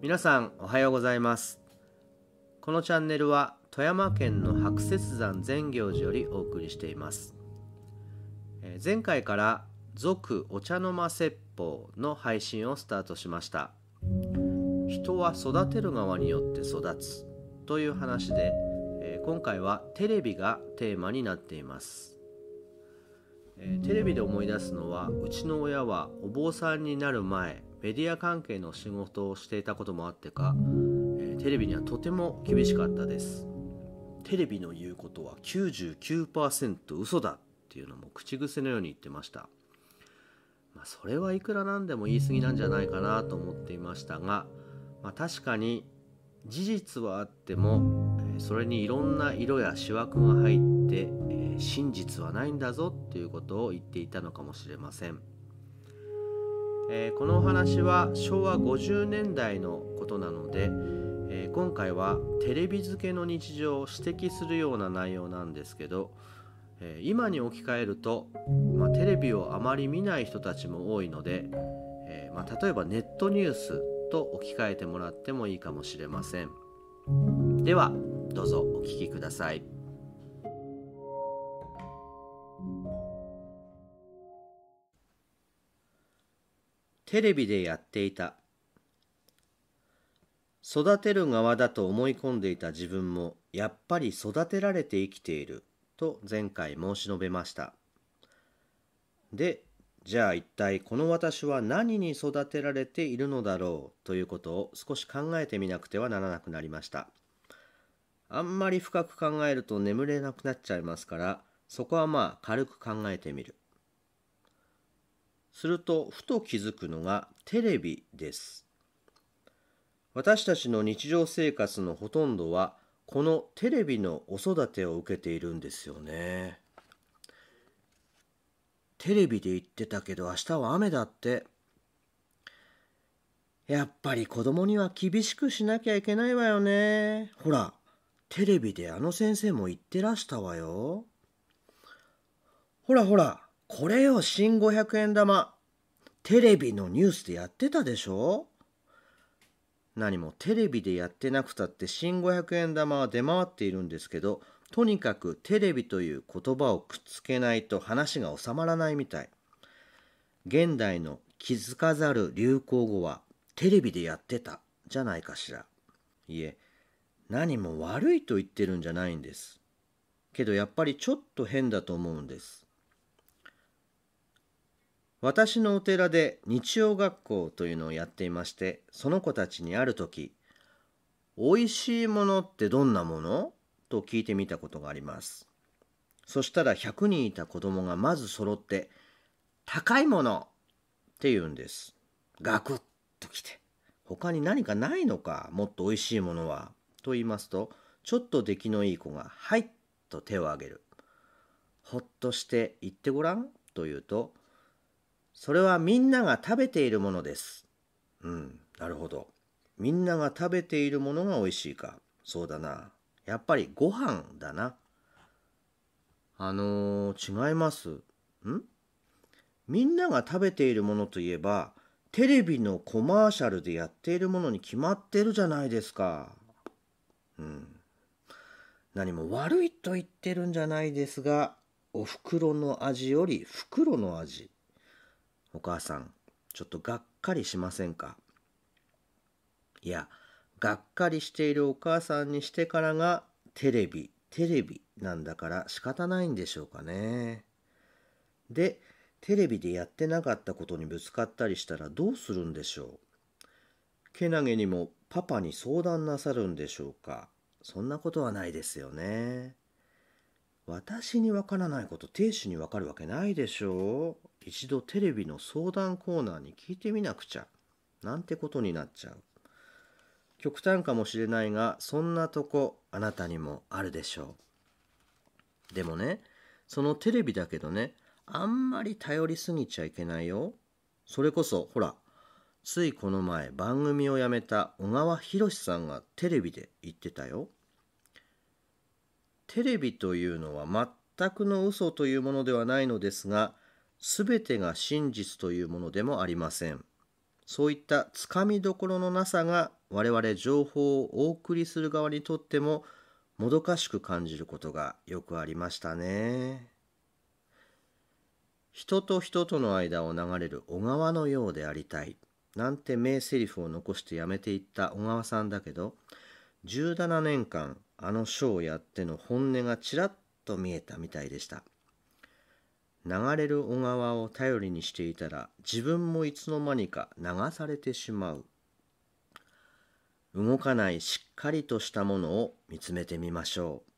皆さんおはようございます。このチャンネルは富山県の白雪山善行寺よりお送りしています。前回から続お茶の間説法の配信をスタートしました。人は育てる側によって育つという話で、今回はテレビがテーマになっています、えーテレビで思い出すのはうちの親はお坊さんになる前メディア関係の仕事をしていたこともあってか、えーテレビにはとても厳しかったです。テレビの言うことは99%嘘だっていうのも口癖のように言ってました。まあ、それはいくらなんでも言い過ぎなんじゃないかなと思っていましたが、まあ、確かに事実はあっても、それにいろんな色や思惑が入って、えー真実はないんだぞっていうことを言っていたのかもしれません、えーこのお話は昭和50年代のことなので、えー今回はテレビ付けの日常を指摘するような内容なんですけど、え今に置き換えると、まあ、テレビをあまり見ない人たちも多いので、えまあ、例えばネットニュースと置き換えてもらってもいいかもしれません。ではどうぞお聞きください。テレビでやっていた。育てる側だと思い込んでいた自分もやっぱり育てられて生きていると前回申し述べました。でじゃあ一体この私は何に育てられているのだろうということを少し考えてみなくてはならなくなりました。あんまり深く考えると眠れなくなっちゃいますからそこはまあ軽く考えてみる。するとふと気づくのがテレビです。私たちの日常生活のほとんどはこのテレビのお育てを受けているんですよね。テレビで言ってたけど明日は雨だって。やっぱり子供には厳しくしなきゃいけないわよね。ほらテレビであの先生も言ってらしたわよ。ほらほらこれよ新500円玉。テレビのニュースでやってたでしょ？何もテレビでやってなくたって新500円玉は出回っているんですけどとにかくテレビという言葉をくっつけないと話が収まらないみたい。現代の気づかざる流行語はテレビでやってたじゃないかしら。いえ何も悪いと言ってるんじゃないんです。けどやっぱりちょっと変だと思うんです。私のお寺で日曜学校というのをやっていましてその子たちにある時「おいしいものってどんなもの?」と聞いてみたことがありますそしたら100人いた子供がまず揃って「高いもの!」って言うんですガクッときて他に何かないのかもっとおいしいものは？と言いますとちょっと出来のいい子が「はい」と手を挙げるほっとして言ってごらんと言うとそれはみんなが食べているものです。うん、なるほど。みんなが食べているものが美味しいか。そうだな。やっぱりご飯だな。あのー違います。ん？みんなが食べているものといえば、テレビのコマーシャルでやっているものに決まってるじゃないですか。うん。何も悪いと言ってるんじゃないですが、お袋の味より袋の味。お母さん、ちょっとがっかりしませんか？いや、がっかりしているお母さんにしてからがテレビ、テレビなんだから仕方ないんでしょうかね。で、テレビでやってなかったことにぶつかったりしたらどうするんでしょう？けなげにもパパに相談なさるんでしょうか？そんなことはないですよね。私にわからないこと亭主にわかるわけないでしょう一度テレビの相談コーナーに聞いてみなくちゃなんてことになっちゃう。極端かもしれないがそんなとこあなたにもあるでしょう。でもねそのテレビだけどねあんまり頼りすぎちゃいけないよ。それこそほらついこの前番組を辞めた小川博さんがテレビで言ってたよ。テレビというのは全くの嘘というものではないのですが全てが真実というものでもありませんそういったつかみどころのなさが我々情報をお送りする側にとってももどかしく感じることがよくありましたね。人と人との間を流れる小川のようでありたいなんて名台詞を残してやめていった小川さんだけど17年間あの書をやっての本音がちらっと見えたみたいでした流れる小川を頼りにしていたら自分もいつの間にか流されてしまう。動かないしっかりとしたものを見つめてみましょう。